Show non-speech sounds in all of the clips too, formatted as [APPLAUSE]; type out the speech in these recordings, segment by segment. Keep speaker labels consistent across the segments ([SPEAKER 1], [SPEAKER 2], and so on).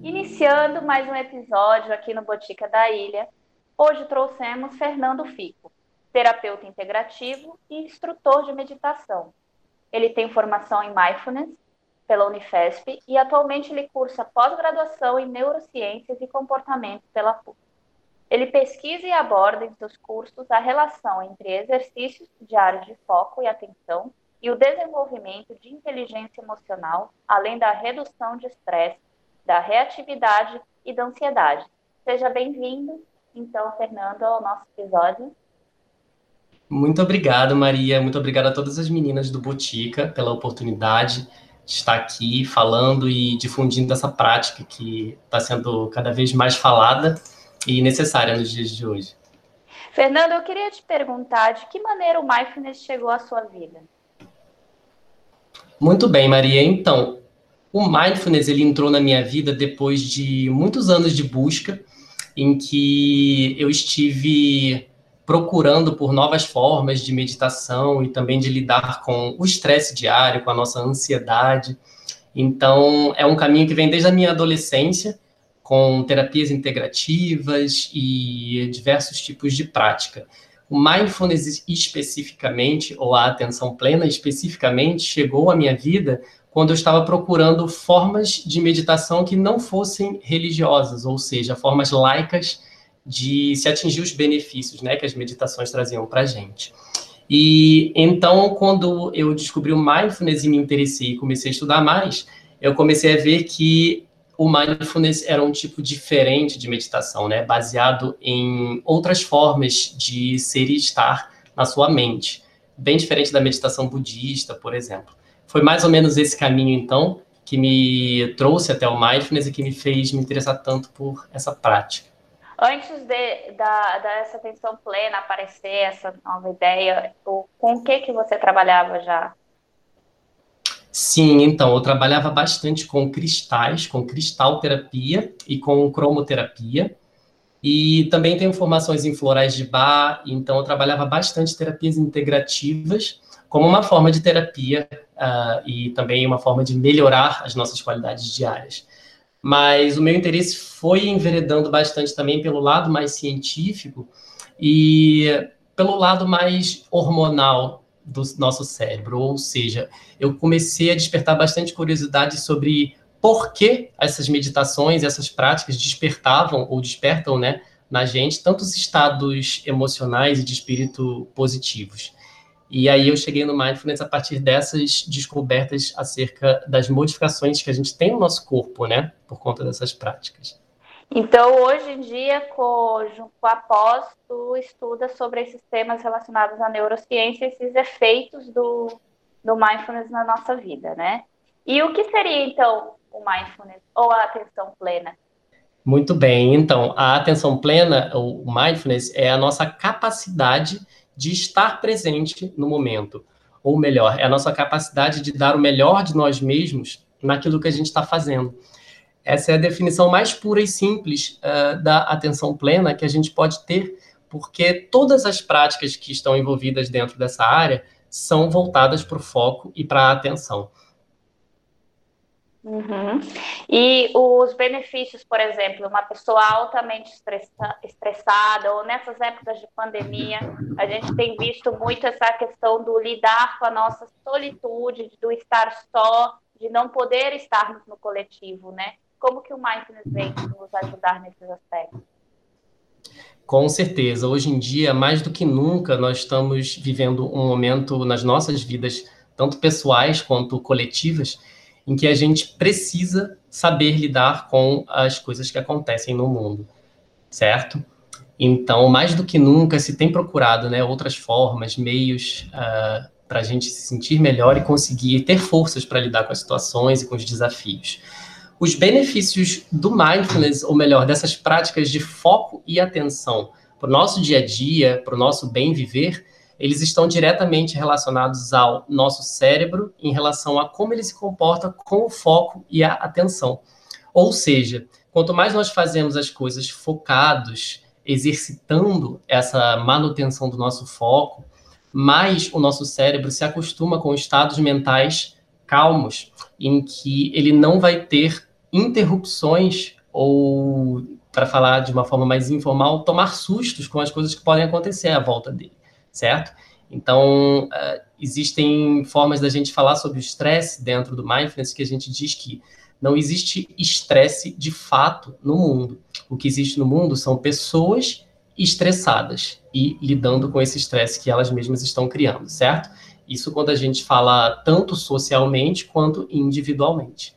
[SPEAKER 1] Iniciando mais um episódio aqui no Botica da Ilha, hoje trouxemos Fernando Fico, terapeuta integrativo e instrutor de meditação. Ele tem formação em Mindfulness pela Unifesp e atualmente ele cursa pós-graduação em Neurociências e Comportamento pela PUC. Ele pesquisa e aborda em seus cursos a relação entre exercícios diários de foco e atenção e o desenvolvimento de inteligência emocional, além da redução de estresse da reatividade e da ansiedade. Seja bem-vindo, então, Fernando, ao nosso episódio.
[SPEAKER 2] Muito obrigado, Maria. Muito obrigado a todas as meninas do Botica pela oportunidade de estar aqui falando e difundindo essa prática que está sendo cada vez mais falada e necessária nos dias de hoje.
[SPEAKER 1] Fernando, eu queria te perguntar de que maneira o mindfulness chegou à sua vida?
[SPEAKER 2] Muito bem, Maria. Então, o mindfulness ele entrou na minha vida depois de muitos anos de busca, em que eu estive procurando por novas formas de meditação e também de lidar com o estresse diário, com a nossa ansiedade. Então, é um caminho que vem desde a minha adolescência, com terapias integrativas e diversos tipos de prática. O mindfulness especificamente, ou a atenção plena especificamente, chegou à minha vida quando eu estava procurando formas de meditação que não fossem religiosas, ou seja, formas laicas de se atingir os benefícios né, que as meditações traziam para a gente. E então, quando eu descobri o mindfulness e me interessei e comecei a estudar mais, eu comecei a ver que o mindfulness era um tipo diferente de meditação, né, baseado em outras formas de ser e estar na sua mente, bem diferente da meditação budista, por exemplo. Foi mais ou menos esse caminho, então, que me trouxe até o mindfulness e que me fez me interessar tanto por essa prática.
[SPEAKER 1] Antes de, da, dessa atenção plena aparecer, essa nova ideia, com o que, que você trabalhava já?
[SPEAKER 2] Sim, então, eu trabalhava bastante com cristais, com cristalterapia e com cromoterapia. E também tenho formações em florais de bar, então eu trabalhava bastante terapias integrativas como uma forma de terapia uh, e também uma forma de melhorar as nossas qualidades diárias. Mas o meu interesse foi enveredando bastante também pelo lado mais científico e pelo lado mais hormonal do nosso cérebro, ou seja, eu comecei a despertar bastante curiosidade sobre por que essas meditações, essas práticas despertavam ou despertam, né, na gente tantos estados emocionais e de espírito positivos. E aí eu cheguei no mindfulness a partir dessas descobertas acerca das modificações que a gente tem no nosso corpo, né, por conta dessas práticas.
[SPEAKER 1] Então, hoje em dia, com, com a pós, tu estuda sobre esses temas relacionados à neurociência, esses efeitos do, do mindfulness na nossa vida, né? E o que seria, então, o mindfulness ou a atenção plena?
[SPEAKER 2] Muito bem. Então, a atenção plena, o mindfulness, é a nossa capacidade de estar presente no momento. Ou melhor, é a nossa capacidade de dar o melhor de nós mesmos naquilo que a gente está fazendo. Essa é a definição mais pura e simples uh, da atenção plena que a gente pode ter, porque todas as práticas que estão envolvidas dentro dessa área são voltadas para o foco e para a atenção.
[SPEAKER 1] Uhum. E os benefícios, por exemplo, uma pessoa altamente estressa, estressada, ou nessas épocas de pandemia, a gente tem visto muito essa questão do lidar com a nossa solitude, do estar só, de não poder estarmos no coletivo, né? Como que o mindfulness vem nos ajudar nesses aspectos?
[SPEAKER 2] Com certeza. Hoje em dia, mais do que nunca, nós estamos vivendo um momento nas nossas vidas, tanto pessoais quanto coletivas, em que a gente precisa saber lidar com as coisas que acontecem no mundo, certo? Então, mais do que nunca, se tem procurado né, outras formas, meios uh, ah, para a gente se sentir melhor e conseguir ter forças para lidar com as situações e com os desafios. Os benefícios do mindfulness, ou melhor, dessas práticas de foco e atenção para o nosso dia a dia, para o nosso bem viver, eles estão diretamente relacionados ao nosso cérebro em relação a como ele se comporta com o foco e a atenção. Ou seja, quanto mais nós fazemos as coisas focados, exercitando essa manutenção do nosso foco, mais o nosso cérebro se acostuma com estados mentais calmos, em que ele não vai ter interrupções ou, para falar de uma forma mais informal, tomar sustos com as coisas que podem acontecer à volta dele, certo? Então, uh, existem formas da gente falar sobre o estresse dentro do mindfulness que a gente diz que não existe estresse de fato no mundo. O que existe no mundo são pessoas estressadas e lidando com esse estresse que elas mesmas estão criando, certo? Isso quando a gente fala tanto socialmente quanto individualmente.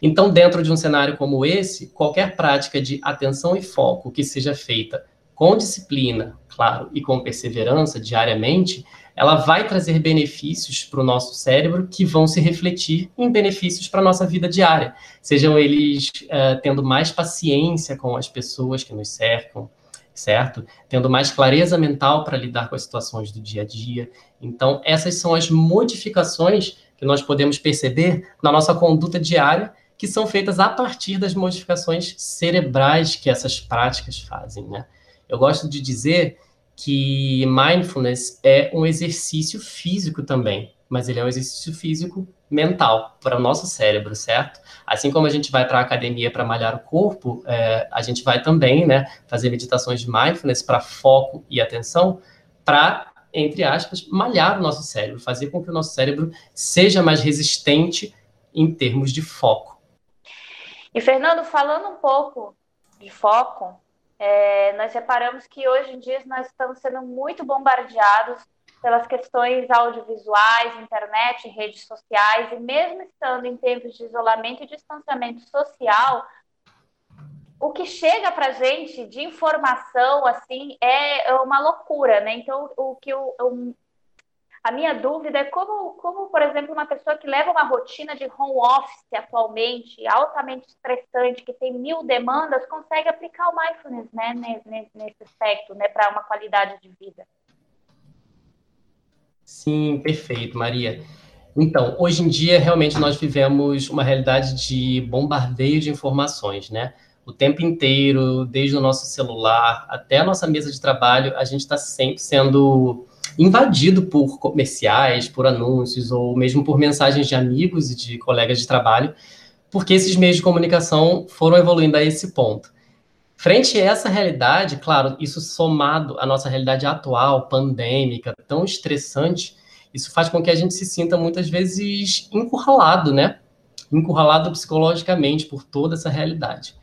[SPEAKER 2] Então, dentro de um cenário como esse, qualquer prática de atenção e foco que seja feita com disciplina, claro, e com perseverança diariamente, ela vai trazer benefícios para o nosso cérebro que vão se refletir em benefícios para a nossa vida diária. Sejam eles uh, tendo mais paciência com as pessoas que nos cercam, certo? Tendo mais clareza mental para lidar com as situações do dia a dia. Então, essas são as modificações que nós podemos perceber na nossa conduta diária, que são feitas a partir das modificações cerebrais que essas práticas fazem, né? Eu gosto de dizer que mindfulness é um exercício físico também, mas ele é um exercício físico mental para o nosso cérebro, certo? Assim como a gente vai para a academia para malhar o corpo, é, a gente vai também, né, fazer meditações de mindfulness para foco e atenção, para, entre aspas, malhar o nosso cérebro, fazer com que o nosso cérebro seja mais resistente em termos de foco.
[SPEAKER 1] E Fernando, falando um pouco de foco, é, nós reparamos que hoje em dia nós estamos sendo muito bombardeados pelas questões audiovisuais, internet, redes sociais, e mesmo estando em tempos de isolamento e distanciamento social, o que chega para gente de informação assim é uma loucura, né? Então, o que eu, eu a minha dúvida é como, como, por exemplo, uma pessoa que leva uma rotina de home office atualmente, altamente estressante, que tem mil demandas, consegue aplicar o mindfulness né, nesse, nesse aspecto, né, para uma qualidade de vida.
[SPEAKER 2] Sim, perfeito, Maria. Então, hoje em dia, realmente, nós vivemos uma realidade de bombardeio de informações, né? O tempo inteiro, desde o nosso celular até a nossa mesa de trabalho, a gente está sempre sendo invadido por comerciais, por anúncios ou mesmo por mensagens de amigos e de colegas de trabalho, porque esses meios de comunicação foram evoluindo a esse ponto. Frente a essa realidade, claro, isso somado à nossa realidade atual, pandêmica, tão estressante, isso faz com que a gente se sinta muitas vezes encurralado, né? Encurralado psicologicamente por toda essa realidade.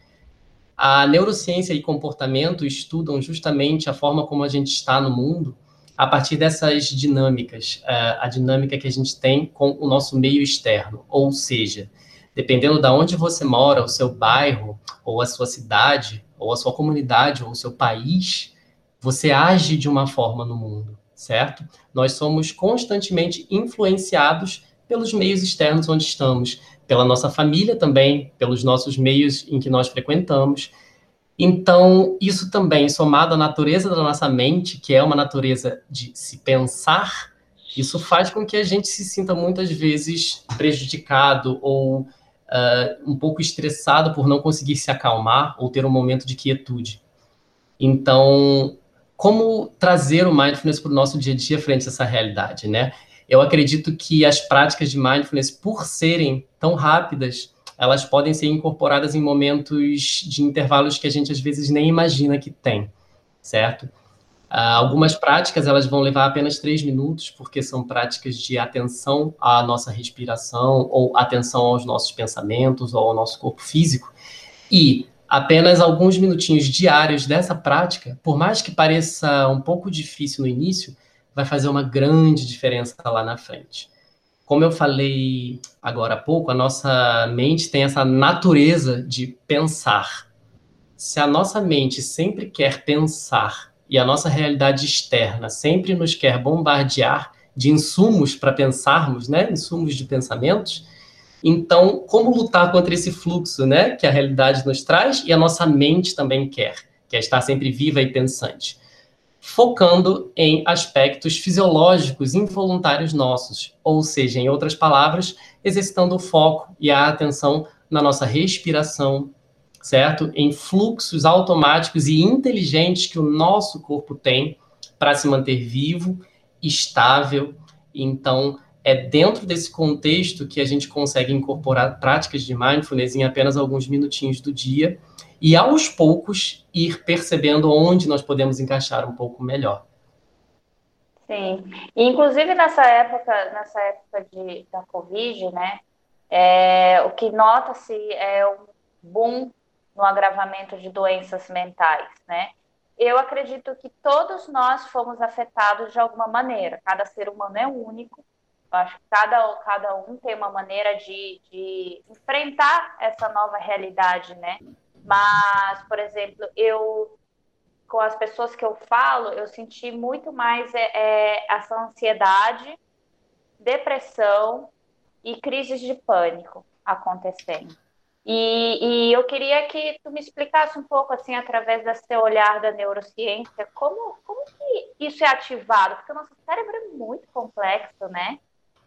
[SPEAKER 2] A neurociência e comportamento estudam justamente a forma como a gente está no mundo a partir dessas dinâmicas, é, a dinâmica que a gente tem com o nosso meio externo, ou seja, dependendo de onde você mora, o seu bairro, ou a sua cidade, ou a sua comunidade, ou o seu país, você age de uma forma no mundo, certo? Nós somos constantemente influenciados pelos meios externos onde estamos, pela nossa família também, pelos nossos meios em que nós frequentamos, então, isso também, somado à natureza da nossa mente, que é uma natureza de se pensar, isso faz com que a gente se sinta muitas vezes prejudicado ou uh, um pouco estressado por não conseguir se acalmar ou ter um momento de quietude. Então, como trazer o mindfulness para o nosso dia a dia frente a essa realidade, né? Eu acredito que as práticas de mindfulness, por serem tão rápidas, elas podem ser incorporadas em momentos de intervalos que a gente às vezes nem imagina que tem, certo? Uh, algumas práticas elas vão levar apenas três minutos, porque são práticas de atenção à nossa respiração, ou atenção aos nossos pensamentos, ou ao nosso corpo físico. E apenas alguns minutinhos diários dessa prática, por mais que pareça um pouco difícil no início, vai fazer uma grande diferença lá na frente. Como eu falei agora há pouco, a nossa mente tem essa natureza de pensar. Se a nossa mente sempre quer pensar e a nossa realidade externa sempre nos quer bombardear de insumos para pensarmos, né, insumos de pensamentos, então como lutar contra esse fluxo, né, que a realidade nos traz e a nossa mente também quer, que é estar sempre viva e pensante? Focando em aspectos fisiológicos involuntários nossos, ou seja, em outras palavras, exercitando o foco e a atenção na nossa respiração, certo? Em fluxos automáticos e inteligentes que o nosso corpo tem para se manter vivo, estável. Então, é dentro desse contexto que a gente consegue incorporar práticas de mindfulness em apenas alguns minutinhos do dia e aos poucos ir percebendo onde nós podemos encaixar um pouco melhor.
[SPEAKER 1] Sim, inclusive nessa época, nessa época de, da Covid, né, é, o que nota-se é um boom no agravamento de doenças mentais, né? Eu acredito que todos nós fomos afetados de alguma maneira. Cada ser humano é único. Eu acho que cada, cada um tem uma maneira de, de enfrentar essa nova realidade, né? Mas, por exemplo, eu com as pessoas que eu falo, eu senti muito mais é, é, essa ansiedade, depressão e crises de pânico acontecendo. E, e, eu queria que tu me explicasse um pouco, assim, através desse seu olhar da neurociência, como, como que isso é ativado? Porque o nosso cérebro é muito complexo, né?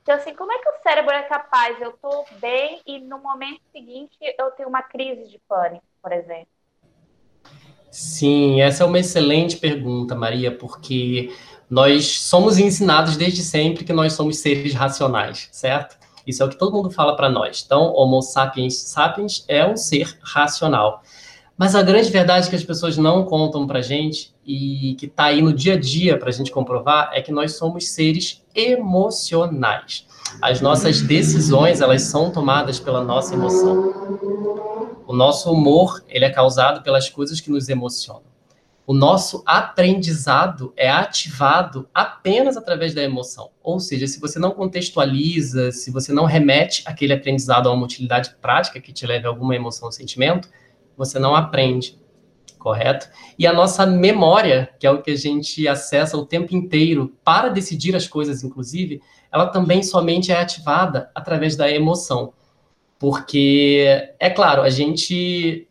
[SPEAKER 1] Então, assim, como é que o cérebro é capaz, eu estou bem e no momento seguinte eu tenho uma crise de pânico, por exemplo?
[SPEAKER 2] Sim, essa é uma excelente pergunta, Maria, porque nós somos ensinados desde sempre que nós somos seres racionais, certo? Isso é o que todo mundo fala para nós. Então, Homo sapiens sapiens é um ser racional. Mas a grande verdade que as pessoas não contam para gente e que está aí no dia a dia para a gente comprovar é que nós somos seres emocionais. As nossas decisões elas são tomadas pela nossa emoção. O nosso humor ele é causado pelas coisas que nos emocionam o nosso aprendizado é ativado apenas através da emoção. Ou seja, se você não contextualiza, se você não remete aquele aprendizado a uma utilidade prática que te leve a alguma emoção ou sentimento, você não aprende, correto? E a nossa memória, que é o que a gente acessa o tempo inteiro para decidir as coisas, inclusive, ela também somente é ativada através da emoção. Porque, é claro, a gente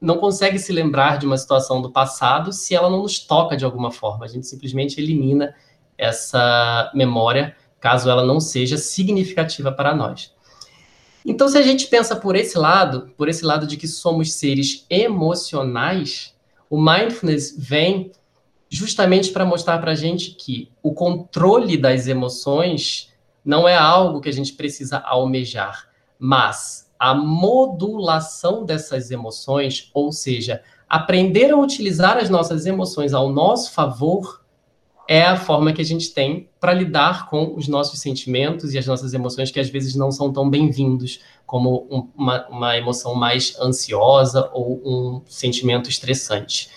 [SPEAKER 2] não consegue se lembrar de uma situação do passado se ela não nos toca de alguma forma. A gente simplesmente elimina essa memória, caso ela não seja significativa para nós. Então, se a gente pensa por esse lado, por esse lado de que somos seres emocionais, o mindfulness vem justamente para mostrar para a gente que o controle das emoções não é algo que a gente precisa almejar, mas a modulação dessas emoções, ou seja, aprender a utilizar as nossas emoções ao nosso favor, é a forma que a gente tem para lidar com os nossos sentimentos e as nossas emoções que às vezes não são tão bem-vindos, como um, uma, uma emoção mais ansiosa ou um sentimento estressante.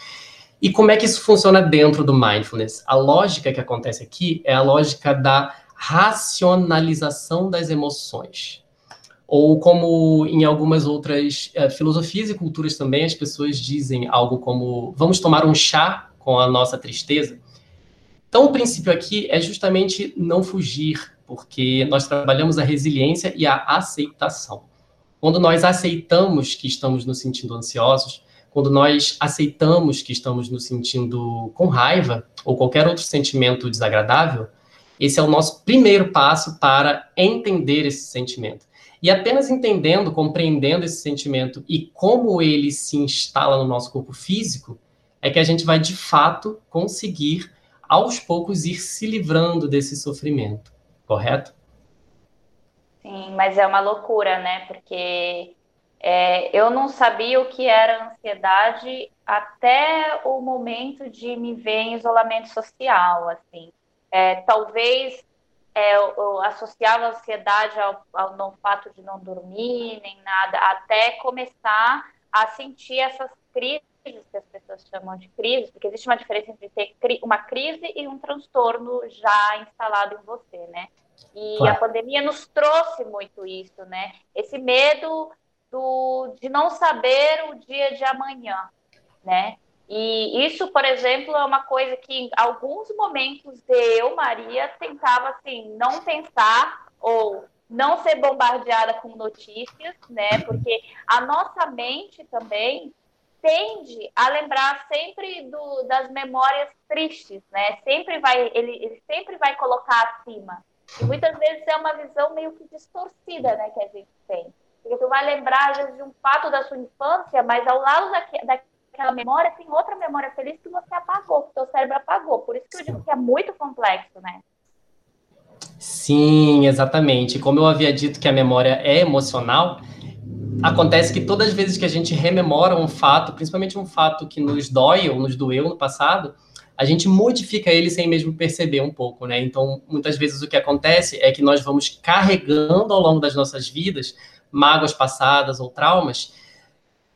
[SPEAKER 2] E como é que isso funciona dentro do mindfulness? A lógica que acontece aqui é a lógica da racionalização das emoções ou como em algumas outras uh, filosofias e culturas também as pessoas dizem algo como vamos tomar um chá com a nossa tristeza. Então o princípio aqui é justamente não fugir, porque nós trabalhamos a resiliência e a aceitação. Quando nós aceitamos que estamos nos sentindo ansiosos, quando nós aceitamos que estamos nos sentindo com raiva ou qualquer outro sentimento desagradável, esse é o nosso primeiro passo para entender esse sentimento. E apenas entendendo, compreendendo esse sentimento e como ele se instala no nosso corpo físico, é que a gente vai de fato conseguir aos poucos ir se livrando desse sofrimento, correto?
[SPEAKER 1] Sim, mas é uma loucura, né? Porque é, eu não sabia o que era ansiedade até o momento de me ver em isolamento social, assim. É, talvez é, associava a ansiedade ao, ao no fato de não dormir, nem nada, até começar a sentir essas crises que as pessoas chamam de crises, porque existe uma diferença entre ter uma crise e um transtorno já instalado em você, né? E claro. a pandemia nos trouxe muito isso, né? Esse medo do, de não saber o dia de amanhã, né? E isso, por exemplo, é uma coisa que em alguns momentos eu, Maria, tentava assim, não pensar ou não ser bombardeada com notícias, né? Porque a nossa mente também tende a lembrar sempre do, das memórias tristes, né? Sempre vai, ele, ele sempre vai colocar acima. E muitas vezes é uma visão meio que distorcida, né, que a gente tem. Porque tu vai lembrar, às vezes, de um fato da sua infância, mas ao lado daquela memória tem outra memória feliz que você apagou, que o teu cérebro apagou. Por isso que eu digo que é muito complexo, né?
[SPEAKER 2] Sim, exatamente. Como eu havia dito que a memória é emocional, acontece que todas as vezes que a gente rememora um fato, principalmente um fato que nos dói ou nos doeu no passado, a gente modifica ele sem mesmo perceber um pouco, né? Então, muitas vezes o que acontece é que nós vamos carregando ao longo das nossas vidas mágoas passadas ou traumas,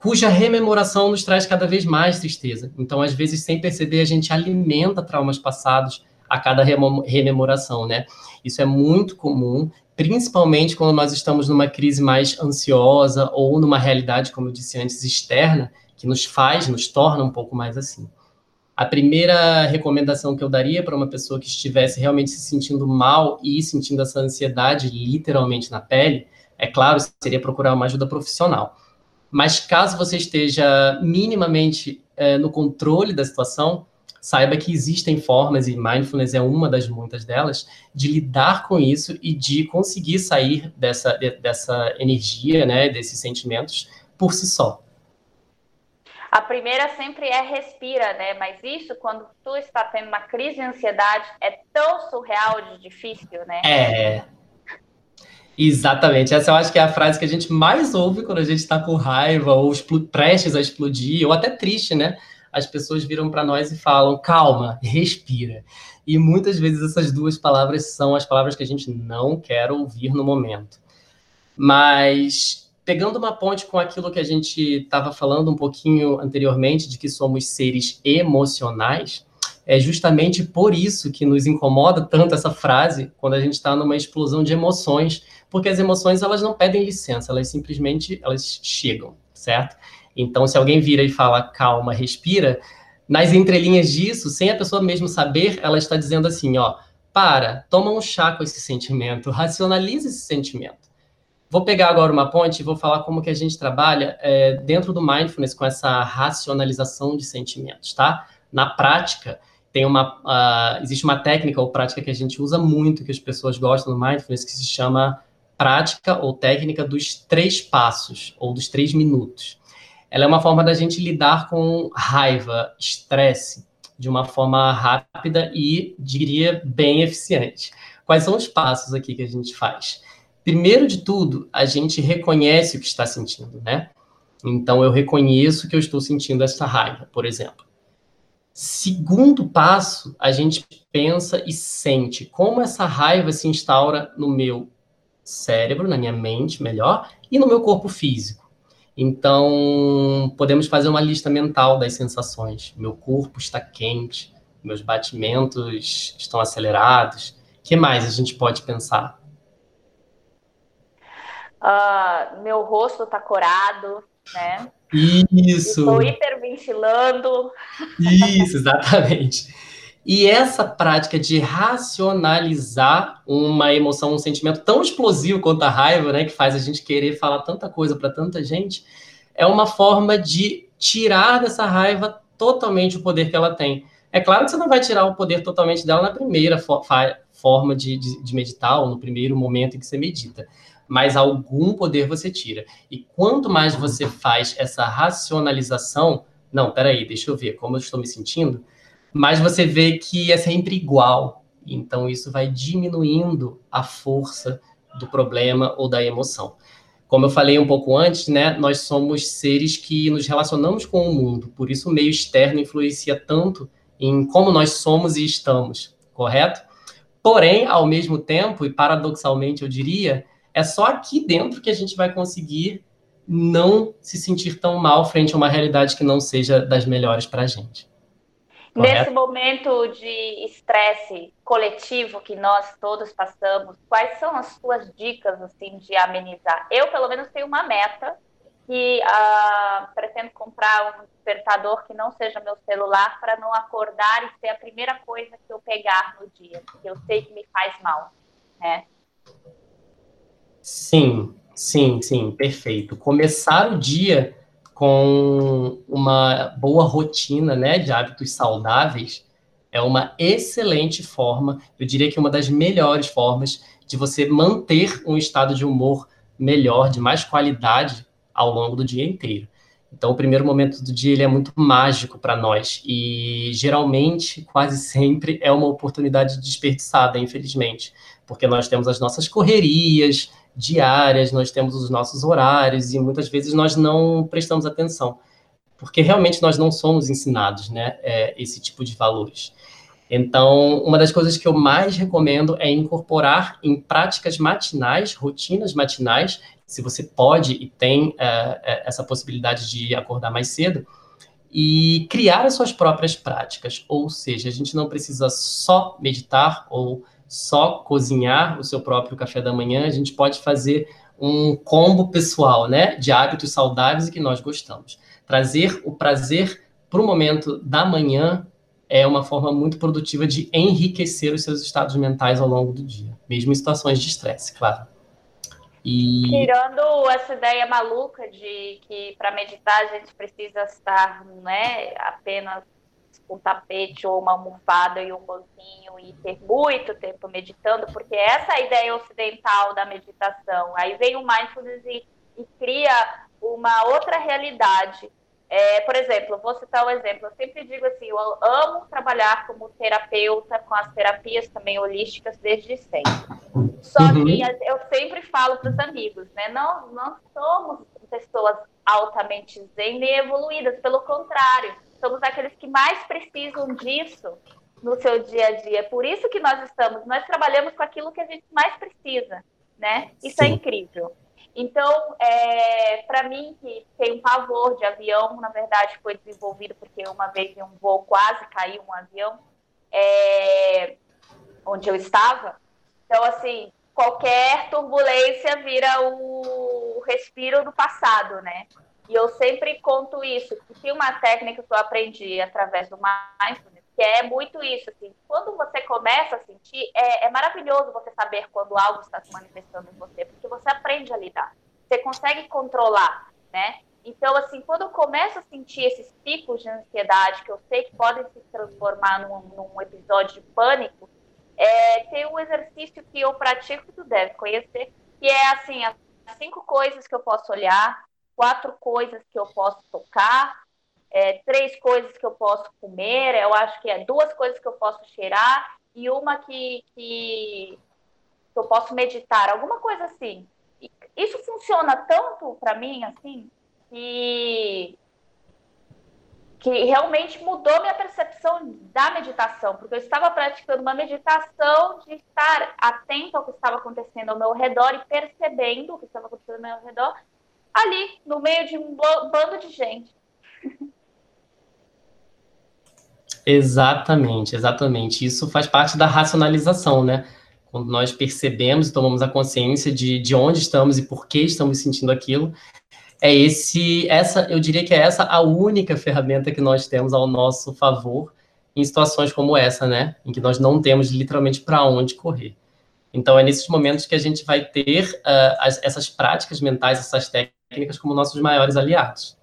[SPEAKER 2] cuja rememoração nos traz cada vez mais tristeza. Então, às vezes, sem perceber, a gente alimenta traumas passados a cada rememoração, né? Isso é muito comum, principalmente quando nós estamos numa crise mais ansiosa ou numa realidade, como eu disse antes, externa, que nos faz, nos torna um pouco mais assim. A primeira recomendação que eu daria para uma pessoa que estivesse realmente se sentindo mal e sentindo essa ansiedade literalmente na pele, é claro, seria procurar uma ajuda profissional. Mas caso você esteja minimamente é, no controle da situação, saiba que existem formas, e mindfulness é uma das muitas delas, de lidar com isso e de conseguir sair dessa, de, dessa energia, né, desses sentimentos por si só.
[SPEAKER 1] A primeira sempre é respira, né? Mas isso, quando tu está tendo uma crise de ansiedade, é tão surreal de difícil, né?
[SPEAKER 2] É. Exatamente. Essa eu acho que é a frase que a gente mais ouve quando a gente está com raiva ou prestes a explodir, ou até triste, né? as pessoas viram para nós e falam: calma, respira. E muitas vezes essas duas palavras são as palavras que a gente não quer ouvir no momento. Mas pegando uma ponte com aquilo que a gente estava falando um pouquinho anteriormente, de que somos seres emocionais, é justamente por isso que nos incomoda tanto essa frase quando a gente está numa explosão de emoções, porque as emoções elas não pedem licença, elas simplesmente elas chegam, certo? Então, se alguém vira e fala calma, respira, nas entrelinhas disso, sem a pessoa mesmo saber, ela está dizendo assim, ó, para, toma um chá com esse sentimento, [LAUGHS] racionaliza esse sentimento. Vou pegar agora uma ponte e vou falar como que a gente trabalha é, dentro do mindfulness com essa racionalização de sentimentos, tá? Na prática, tem uma, uh, existe uma técnica ou prática que a gente usa muito, que as pessoas gostam do mindfulness, que se chama prática ou técnica dos três passos, ou dos três minutos ela é uma forma da gente lidar com raiva, estresse, de uma forma rápida e, diria, bem eficiente. Quais são os passos aqui que a gente faz? Primeiro de tudo, a gente reconhece o que está sentindo, né? Então, eu reconheço que eu estou sentindo essa raiva, por exemplo. Segundo passo, a gente pensa e sente como essa raiva se instaura no meu cérebro, na minha mente, melhor, e no meu corpo físico. Então, podemos fazer uma lista mental das sensações. Meu corpo está quente, meus batimentos estão acelerados. O que mais a gente pode pensar?
[SPEAKER 1] Uh, meu rosto está corado, né?
[SPEAKER 2] Isso.
[SPEAKER 1] Estou hiperventilando.
[SPEAKER 2] Isso, exatamente. E essa prática de racionalizar uma emoção, um sentimento tão explosivo quanto a raiva, né, que faz a gente querer falar tanta coisa para tanta gente, é uma forma de tirar dessa raiva totalmente o poder que ela tem. É claro que você não vai tirar o poder totalmente dela na primeira fo forma de, de, de meditar, ou no primeiro momento em que você medita, mas algum poder você tira. E quanto mais você faz essa racionalização, não, peraí, deixa eu ver como eu estou me sentindo, mas você vê que é sempre igual. Então, isso vai diminuindo a força do problema ou da emoção. Como eu falei um pouco antes, né, nós somos seres que nos relacionamos com o mundo, por isso o meio externo influencia tanto em como nós somos e estamos, correto? Porém, ao mesmo tempo, e paradoxalmente eu diria, é só aqui dentro que a gente vai conseguir não se sentir tão mal frente a uma realidade que não seja das melhores para a gente.
[SPEAKER 1] Correto? Nesse momento de estresse coletivo que nós todos passamos, quais são as suas dicas assim de amenizar? Eu, pelo menos, tenho uma meta que uh, pretendo comprar um despertador que não seja meu celular para não acordar e ser a primeira coisa que eu pegar no dia, porque eu sei que me faz mal, né?
[SPEAKER 2] Sim, sim, sim, perfeito. Começar o dia com uma boa rotina, né, de hábitos saudáveis, é uma excelente forma, eu diria que uma das melhores formas de você manter um estado de humor melhor, de mais qualidade ao longo do dia inteiro. Então, o primeiro momento do dia ele é muito mágico para nós e geralmente, quase sempre, é uma oportunidade desperdiçada, infelizmente, porque nós temos as nossas correrias diárias, nós temos os nossos horários e muitas vezes nós não prestamos atenção, porque realmente nós não somos ensinados, né, é, esse tipo de valores. Então, uma das coisas que eu mais recomendo é incorporar em práticas matinais, rotinas matinais, se você pode e tem é, é, essa possibilidade de acordar mais cedo, e criar as suas próprias práticas. Ou seja, a gente não precisa só meditar ou só cozinhar o seu próprio café da manhã, a gente pode fazer um combo pessoal, né, de hábitos saudáveis e que nós gostamos. Trazer o prazer para o momento da manhã é uma forma muito produtiva de enriquecer os seus estados mentais ao longo do dia, mesmo em situações de estresse, claro.
[SPEAKER 1] E... Tirando essa ideia maluca de que para meditar a gente precisa estar né, apenas um tapete ou uma almofada e um banquinho e ter muito tempo meditando, porque essa é a ideia ocidental da meditação. Aí vem o mindfulness e, e cria uma outra realidade. É, por exemplo, vou citar um exemplo. Eu sempre digo assim: eu amo trabalhar como terapeuta com as terapias também holísticas desde sempre. Só uhum. que eu sempre falo para os amigos, né? Não, não somos pessoas altamente zen nem evoluídas, pelo contrário, somos aqueles que mais precisam disso no seu dia a dia. É por isso que nós estamos, nós trabalhamos com aquilo que a gente mais precisa, né? Isso é Sim. é incrível. Então, é, para mim, que tem um pavor de avião, na verdade foi desenvolvido porque uma vez em um voo quase caiu um avião, é, onde eu estava. Então, assim, qualquer turbulência vira o respiro do passado, né? E eu sempre conto isso, que tem uma técnica que eu aprendi através do mindfulness, que é muito isso, assim, quando você começa a sentir, é, é maravilhoso você saber quando algo está se manifestando em você, porque você aprende a lidar, você consegue controlar, né? Então, assim, quando eu começo a sentir esses picos de ansiedade, que eu sei que podem se transformar num, num episódio de pânico, é, tem um exercício que eu pratico, que tu deve conhecer, que é, assim, as cinco coisas que eu posso olhar, quatro coisas que eu posso tocar, é, três coisas que eu posso comer, eu acho que é duas coisas que eu posso cheirar e uma que, que, que eu posso meditar, alguma coisa assim. Isso funciona tanto para mim, assim, que, que realmente mudou minha percepção da meditação, porque eu estava praticando uma meditação de estar atento ao que estava acontecendo ao meu redor e percebendo o que estava acontecendo ao meu redor ali, no meio de um bando de gente.
[SPEAKER 2] Exatamente, exatamente. Isso faz parte da racionalização, né? Quando nós percebemos e tomamos a consciência de, de onde estamos e por que estamos sentindo aquilo, é esse, essa, eu diria que é essa a única ferramenta que nós temos ao nosso favor em situações como essa, né? Em que nós não temos literalmente para onde correr. Então, é nesses momentos que a gente vai ter uh, as, essas práticas mentais, essas técnicas técnicas como nossos maiores aliados.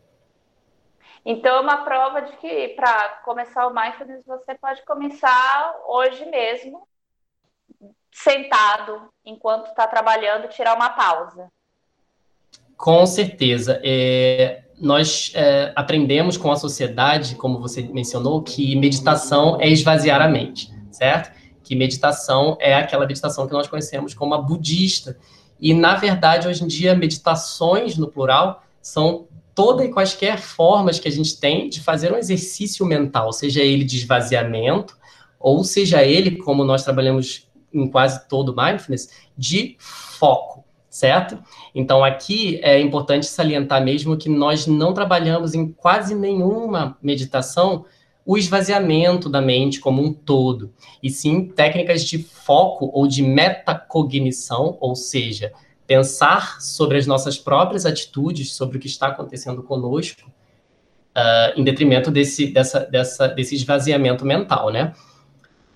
[SPEAKER 1] Então, é uma prova de que para começar o mindfulness, você pode começar hoje mesmo, sentado, enquanto está trabalhando, tirar uma pausa.
[SPEAKER 2] Com certeza. É, nós é, aprendemos com a sociedade, como você mencionou, que meditação é esvaziar a mente, certo? Que meditação é aquela meditação que nós conhecemos como a budista, e, na verdade, hoje em dia, meditações, no plural, são toda e quaisquer formas que a gente tem de fazer um exercício mental, seja ele de esvaziamento, ou seja ele, como nós trabalhamos em quase todo mindfulness, de foco, certo? Então, aqui é importante salientar mesmo que nós não trabalhamos em quase nenhuma meditação o esvaziamento da mente como um todo, e sim técnicas de foco ou de metacognição, ou seja, pensar sobre as nossas próprias atitudes, sobre o que está acontecendo conosco, uh, em detrimento desse, dessa, dessa, desse esvaziamento mental, né?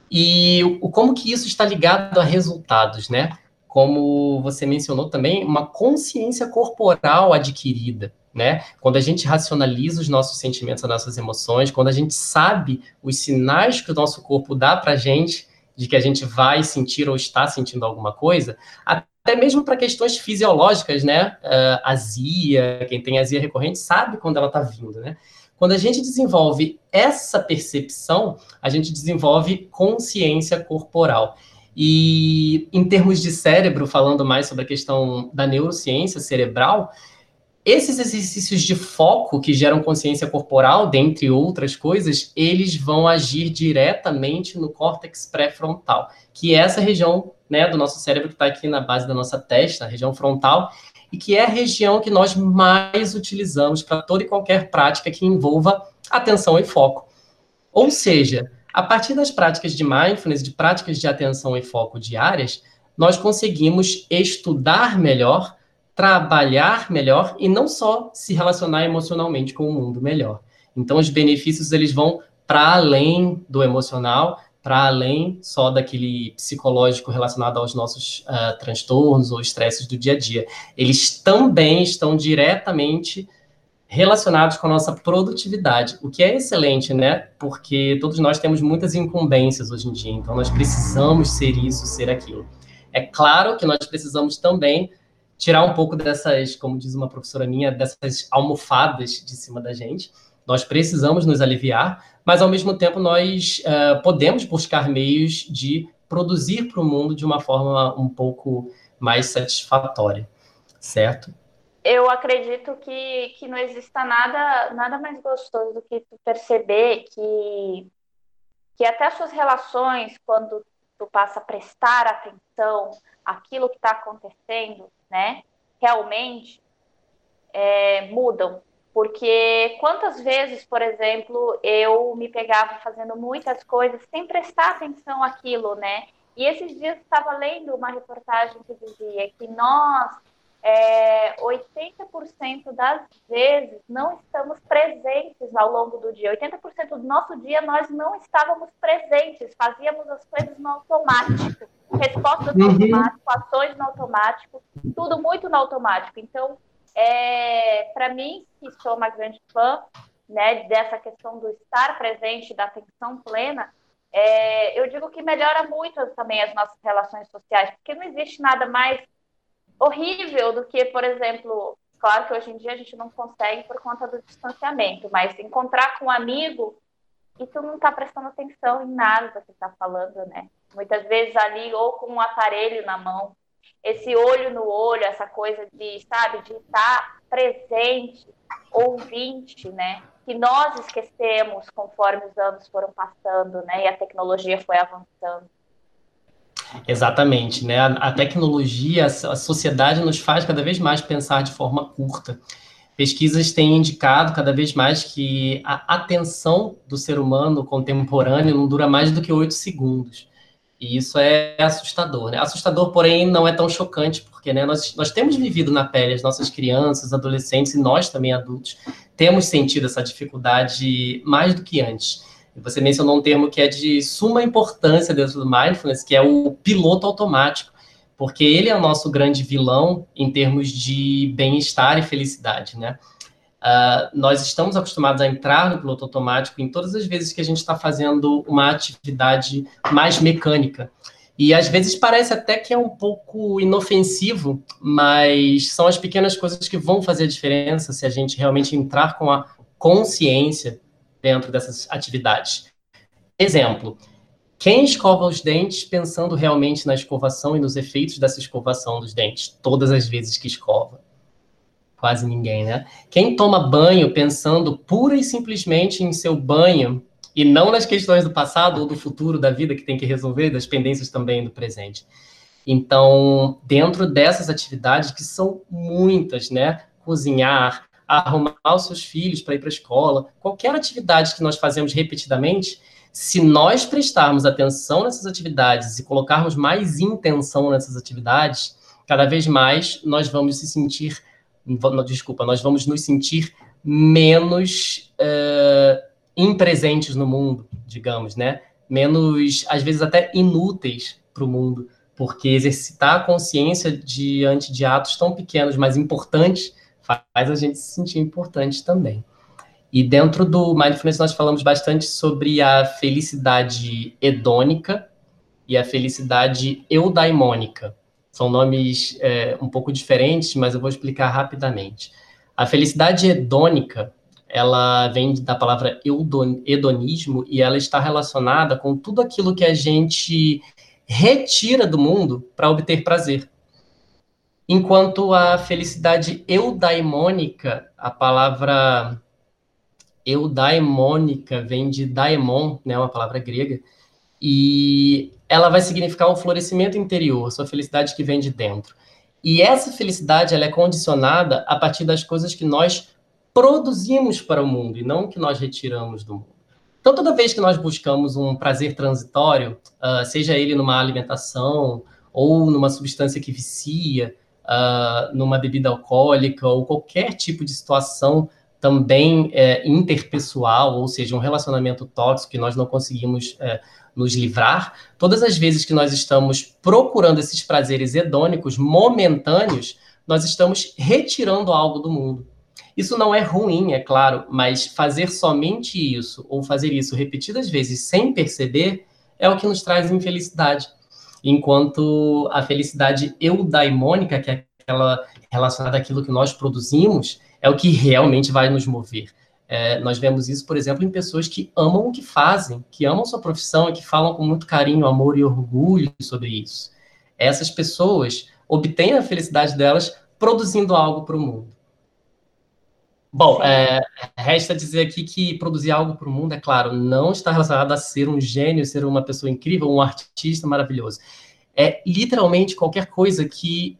[SPEAKER 2] E o, como que isso está ligado a resultados, né? Como você mencionou também, uma consciência corporal adquirida né? Quando a gente racionaliza os nossos sentimentos, as nossas emoções, quando a gente sabe os sinais que o nosso corpo dá para a gente de que a gente vai sentir ou está sentindo alguma coisa, até mesmo para questões fisiológicas, né? Uh, azia, quem tem azia recorrente sabe quando ela está vindo, né? Quando a gente desenvolve essa percepção, a gente desenvolve consciência corporal. E em termos de cérebro, falando mais sobre a questão da neurociência cerebral, esses exercícios de foco que geram consciência corporal, dentre outras coisas, eles vão agir diretamente no córtex pré-frontal, que é essa região né, do nosso cérebro que está aqui na base da nossa testa, a região frontal, e que é a região que nós mais utilizamos para toda e qualquer prática que envolva atenção e foco. Ou seja, a partir das práticas de mindfulness, de práticas de atenção e foco diárias, nós conseguimos estudar melhor trabalhar melhor e não só se relacionar emocionalmente com o mundo melhor. Então, os benefícios eles vão para além do emocional, para além só daquele psicológico relacionado aos nossos uh, transtornos ou estresses do dia a dia. Eles também estão diretamente relacionados com a nossa produtividade, o que é excelente, né? Porque todos nós temos muitas incumbências hoje em dia, então nós precisamos ser isso, ser aquilo. É claro que nós precisamos também tirar um pouco dessas, como diz uma professora minha, dessas almofadas de cima da gente. Nós precisamos nos aliviar, mas ao mesmo tempo nós uh, podemos buscar meios de produzir para o mundo de uma forma um pouco mais satisfatória, certo?
[SPEAKER 1] Eu acredito que, que não exista nada, nada mais gostoso do que perceber que, que até as suas relações, quando tu passa a prestar atenção àquilo que está acontecendo, né, realmente é, mudam. Porque quantas vezes, por exemplo, eu me pegava fazendo muitas coisas sem prestar atenção àquilo, né? E esses dias estava lendo uma reportagem que dizia que nós, é, 80% das vezes, não estamos presentes ao longo do dia. 80% do nosso dia nós não estávamos presentes, fazíamos as coisas no automático respostas no uhum. automático, ações no automático, tudo muito no automático. Então, é, para mim, que sou uma grande fã né, dessa questão do estar presente, da atenção plena, é, eu digo que melhora muito também as nossas relações sociais, porque não existe nada mais horrível do que, por exemplo, claro que hoje em dia a gente não consegue por conta do distanciamento, mas encontrar com um amigo e tu não está prestando atenção em nada que está falando, né? Muitas vezes ali, ou com um aparelho na mão, esse olho no olho, essa coisa de, sabe, de estar presente, ouvinte, né? Que nós esquecemos conforme os anos foram passando, né? E a tecnologia foi avançando.
[SPEAKER 2] Exatamente, né? A, a tecnologia, a sociedade nos faz cada vez mais pensar de forma curta. Pesquisas têm indicado cada vez mais que a atenção do ser humano contemporâneo não dura mais do que oito segundos. E isso é assustador, né? Assustador, porém, não é tão chocante, porque né, nós, nós temos vivido na pele, as nossas crianças, adolescentes e nós também adultos, temos sentido essa dificuldade mais do que antes. Você mencionou um termo que é de suma importância dentro do mindfulness, que é o piloto automático, porque ele é o nosso grande vilão em termos de bem-estar e felicidade, né? Uh, nós estamos acostumados a entrar no piloto automático em todas as vezes que a gente está fazendo uma atividade mais mecânica. E às vezes parece até que é um pouco inofensivo, mas são as pequenas coisas que vão fazer a diferença se a gente realmente entrar com a consciência dentro dessas atividades. Exemplo, quem escova os dentes pensando realmente na escovação e nos efeitos dessa escovação dos dentes, todas as vezes que escova? quase ninguém, né? Quem toma banho pensando pura e simplesmente em seu banho e não nas questões do passado ou do futuro da vida que tem que resolver, das pendências também do presente. Então, dentro dessas atividades, que são muitas, né? Cozinhar, arrumar os seus filhos para ir para a escola, qualquer atividade que nós fazemos repetidamente, se nós prestarmos atenção nessas atividades e colocarmos mais intenção nessas atividades, cada vez mais nós vamos se sentir desculpa, nós vamos nos sentir menos uh, impresentes no mundo, digamos, né? Menos, às vezes, até inúteis para o mundo, porque exercitar a consciência diante de atos tão pequenos, mas importantes, faz a gente se sentir importante também. E dentro do Mindfulness nós falamos bastante sobre a felicidade hedônica e a felicidade eudaimônica, São nomes é, um pouco diferentes, mas eu vou explicar rapidamente. A felicidade hedônica, ela vem da palavra hedonismo e ela está relacionada com tudo aquilo que a gente retira do mundo para obter prazer. Enquanto a felicidade eudaimônica, a palavra eudaimônica vem de daemon, né, uma palavra grega, e ela vai significar o florescimento interior, sua felicidade que vem de dentro. E essa felicidade ela é condicionada a partir das coisas que nós produzimos para o mundo e não que nós retiramos do mundo. Então, toda vez que nós buscamos um prazer transitório, uh, seja ele numa alimentação ou numa substância que vicia, uh, numa bebida alcoólica ou qualquer tipo de situação também é, interpessoal, ou seja, um relacionamento tóxico que nós não conseguimos é, nos livrar, todas as vezes que nós estamos procurando esses prazeres hedônicos momentâneos, nós estamos retirando algo do mundo. Isso não é ruim, é claro, mas fazer somente isso, ou fazer isso repetidas vezes sem perceber, é o que nos traz infelicidade. Enquanto a felicidade eudaimônica, que é aquela relacionada àquilo que nós produzimos, é o que realmente vai nos mover. É, nós vemos isso, por exemplo, em pessoas que amam o que fazem, que amam sua profissão e que falam com muito carinho, amor e orgulho sobre isso. Essas pessoas obtêm a felicidade delas produzindo algo para o mundo. Bom, é, resta dizer aqui que produzir algo para o mundo, é claro, não está relacionado a ser um gênio, ser uma pessoa incrível, um artista maravilhoso. É literalmente qualquer coisa que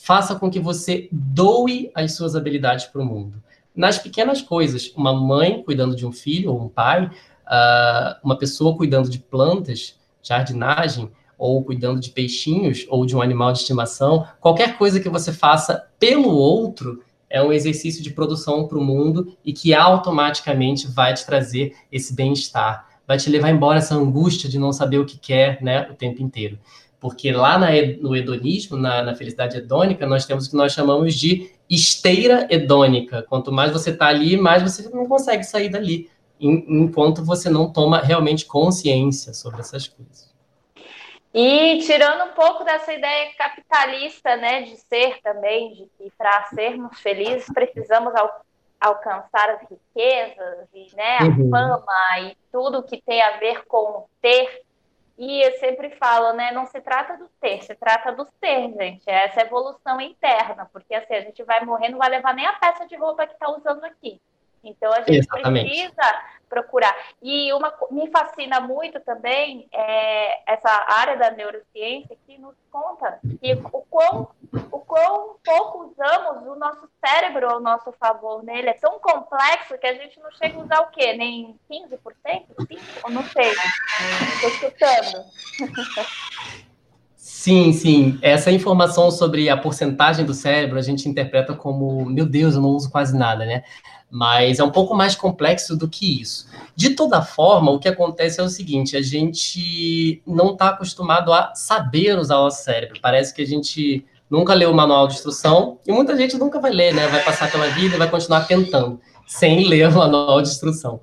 [SPEAKER 2] faça com que você doe as suas habilidades para o mundo nas pequenas coisas. Uma mãe cuidando de um filho ou um pai, uh, uma pessoa cuidando de plantas, jardinagem, ou cuidando de peixinhos ou de um animal de estimação, qualquer coisa que você faça pelo outro é um exercício de produção para o mundo e que automaticamente vai te trazer esse bem-estar, vai te levar embora essa angústia de não saber o que quer né, o tempo inteiro. Porque lá na, no hedonismo, na, na felicidade hedônica, nós temos o que nós chamamos de esteira hedônica. Quanto mais você está ali, mais você não consegue sair dali, enquanto você não toma realmente consciência sobre essas coisas.
[SPEAKER 1] E tirando um pouco dessa ideia capitalista, né, de ser também, de que para sermos felizes precisamos al alcançar as riquezas e né, a uhum. fama e tudo que tem a ver com ter e eu sempre falo, né? Não se trata do ter, se trata do ser, gente. É essa evolução interna, porque assim, a gente vai morrer, não vai levar nem a peça de roupa que está usando aqui. Então a gente Exatamente. precisa procurar. E uma me fascina muito também é, essa área da neurociência que nos conta que o quão, o quão pouco usamos o nosso cérebro ao nosso favor. Né? Ele é tão complexo que a gente não chega a usar o quê? Nem 15%? 5%? Ou não sei. Estou escutando.
[SPEAKER 2] Sim, sim. Essa informação sobre a porcentagem do cérebro a gente interpreta como, meu Deus, eu não uso quase nada, né? Mas é um pouco mais complexo do que isso. De toda forma, o que acontece é o seguinte: a gente não está acostumado a saber usar o cérebro. Parece que a gente nunca leu o manual de instrução e muita gente nunca vai ler, né? Vai passar pela vida e vai continuar tentando, sem [LAUGHS] ler o manual de instrução.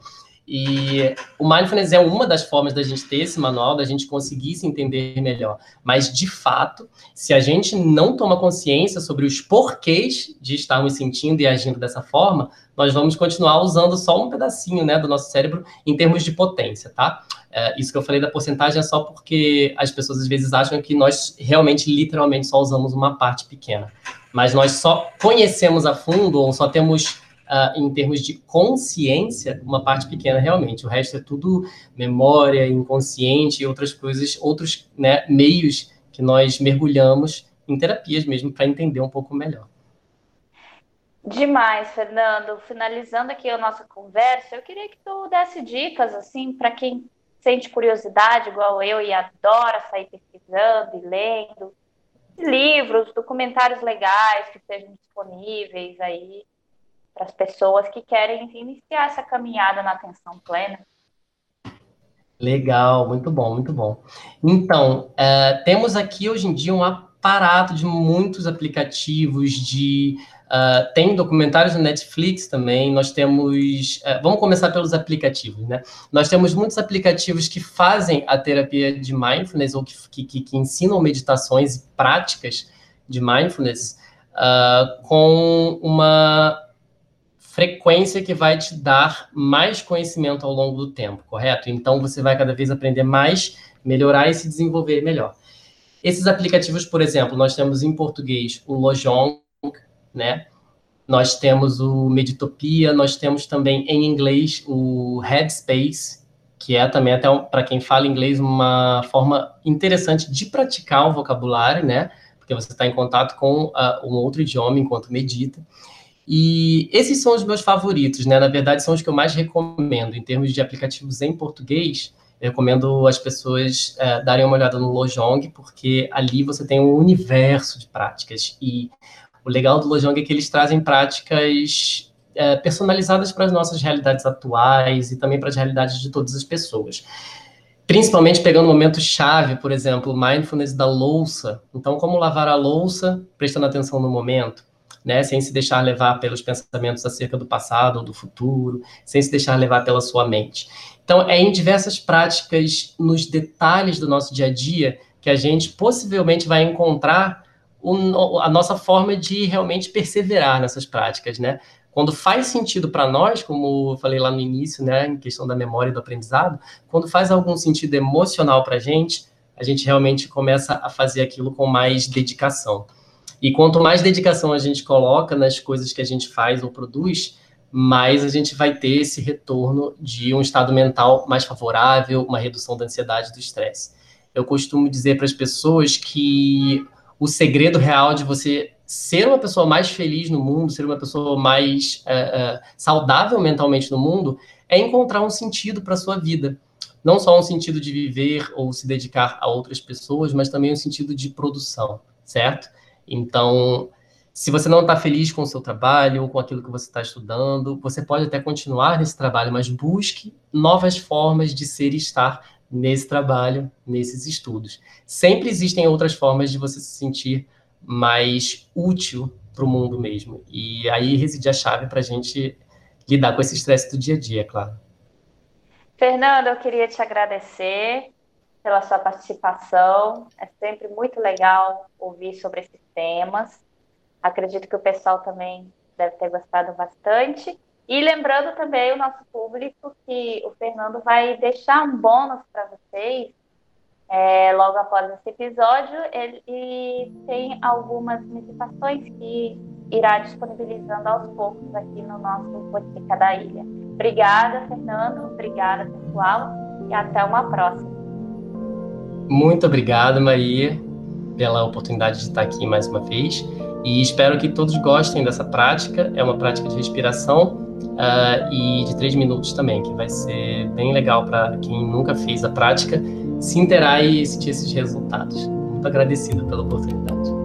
[SPEAKER 2] E o mindfulness é uma das formas da gente ter esse manual, da gente conseguir se entender melhor. Mas, de fato, se a gente não toma consciência sobre os porquês de estarmos sentindo e agindo dessa forma, nós vamos continuar usando só um pedacinho né, do nosso cérebro em termos de potência, tá? É, isso que eu falei da porcentagem é só porque as pessoas às vezes acham que nós realmente, literalmente, só usamos uma parte pequena. Mas nós só conhecemos a fundo ou só temos uh, em termos de consciência, uma parte pequena realmente. O resto é tudo memória, inconsciente e outras coisas, outros né, meios que nós mergulhamos em terapias mesmo para entender um pouco melhor.
[SPEAKER 1] Demais, Fernando. Finalizando aqui a nossa conversa, eu queria que tu desse dicas assim para quem sente curiosidade, igual eu, e adora sair pesquisando e lendo, livros, documentários legais que estejam disponíveis aí para as pessoas que querem iniciar essa caminhada na atenção plena.
[SPEAKER 2] Legal, muito bom, muito bom. Então, é, temos aqui hoje em dia um aparato de muitos aplicativos de Uh, tem documentários no Netflix também. Nós temos. Uh, vamos começar pelos aplicativos, né? Nós temos muitos aplicativos que fazem a terapia de mindfulness ou que, que, que ensinam meditações e práticas de mindfulness com uma frequência que vai te dar mais conhecimento ao longo do tempo, correto? Então você vai cada vez aprender mais, melhorar e se desenvolver melhor. Esses aplicativos, por exemplo, nós temos em português o Lojong, né? Nós temos o Meditopia, nós temos também em inglês o Headspace, que é também até para quem fala inglês uma forma interessante de praticar o vocabulário, né? Porque você está em contato com uh, um outro idioma enquanto medita. E esses são os meus favoritos, né? Na verdade, são os que eu mais recomendo em termos de aplicativos em português. Eu recomendo as pessoas é, darem uma olhada no Lojong, porque ali você tem um universo de práticas. E o legal do Lojong é que eles trazem práticas é, personalizadas para as nossas realidades atuais e também para as realidades de todas as pessoas. Principalmente pegando o momento chave, por exemplo, mindfulness da louça. Então, como lavar a louça, prestando atenção no momento né, sem se deixar levar pelos pensamentos acerca do passado ou do futuro, sem se deixar levar pela sua mente. Então, é em diversas práticas, nos detalhes do nosso dia a dia, que a gente possivelmente vai encontrar o, a nossa forma de realmente perseverar nessas práticas, né? Quando faz sentido para nós, como eu falei lá no início, né, em questão da memória e do aprendizado, quando faz algum sentido emocional para a gente, a gente realmente começa a fazer aquilo com mais dedicação. E quanto mais dedicação a gente coloca nas coisas que a gente faz ou produz, mais a gente vai ter esse retorno de um estado mental mais favorável, uma redução da ansiedade e do estresse. Eu costumo dizer para as pessoas que o segredo real de você ser uma pessoa mais feliz no mundo, ser uma pessoa mais uh, uh, saudável mentalmente no mundo, é encontrar um sentido para a sua vida. Não só um sentido de viver ou se dedicar a outras pessoas, mas também um sentido de produção, certo? Então, se você não está feliz com o seu trabalho ou com aquilo que você está estudando, você pode até continuar nesse trabalho, mas busque novas formas de ser e estar nesse trabalho, nesses estudos. Sempre existem outras formas de você se sentir mais útil para o mundo mesmo. E aí reside a chave para a gente lidar com esse estresse do dia a dia, é claro.
[SPEAKER 1] Fernando, eu queria te agradecer pela sua participação. É sempre muito legal ouvir sobre esses temas. Acredito que o pessoal também deve ter gostado bastante. E lembrando também o nosso público que o Fernando vai deixar um bônus para vocês é, logo após esse episódio. Ele tem algumas meditações que irá disponibilizando aos poucos aqui no nosso Botica da Ilha. Obrigada, Fernando. Obrigada, pessoal. E até uma próxima.
[SPEAKER 2] Muito obrigado, Maria, pela oportunidade de estar aqui mais uma vez. E espero que todos gostem dessa prática. É uma prática de respiração uh, e de três minutos também, que vai ser bem legal para quem nunca fez a prática se interar e sentir esses resultados. Muito agradecido pela oportunidade.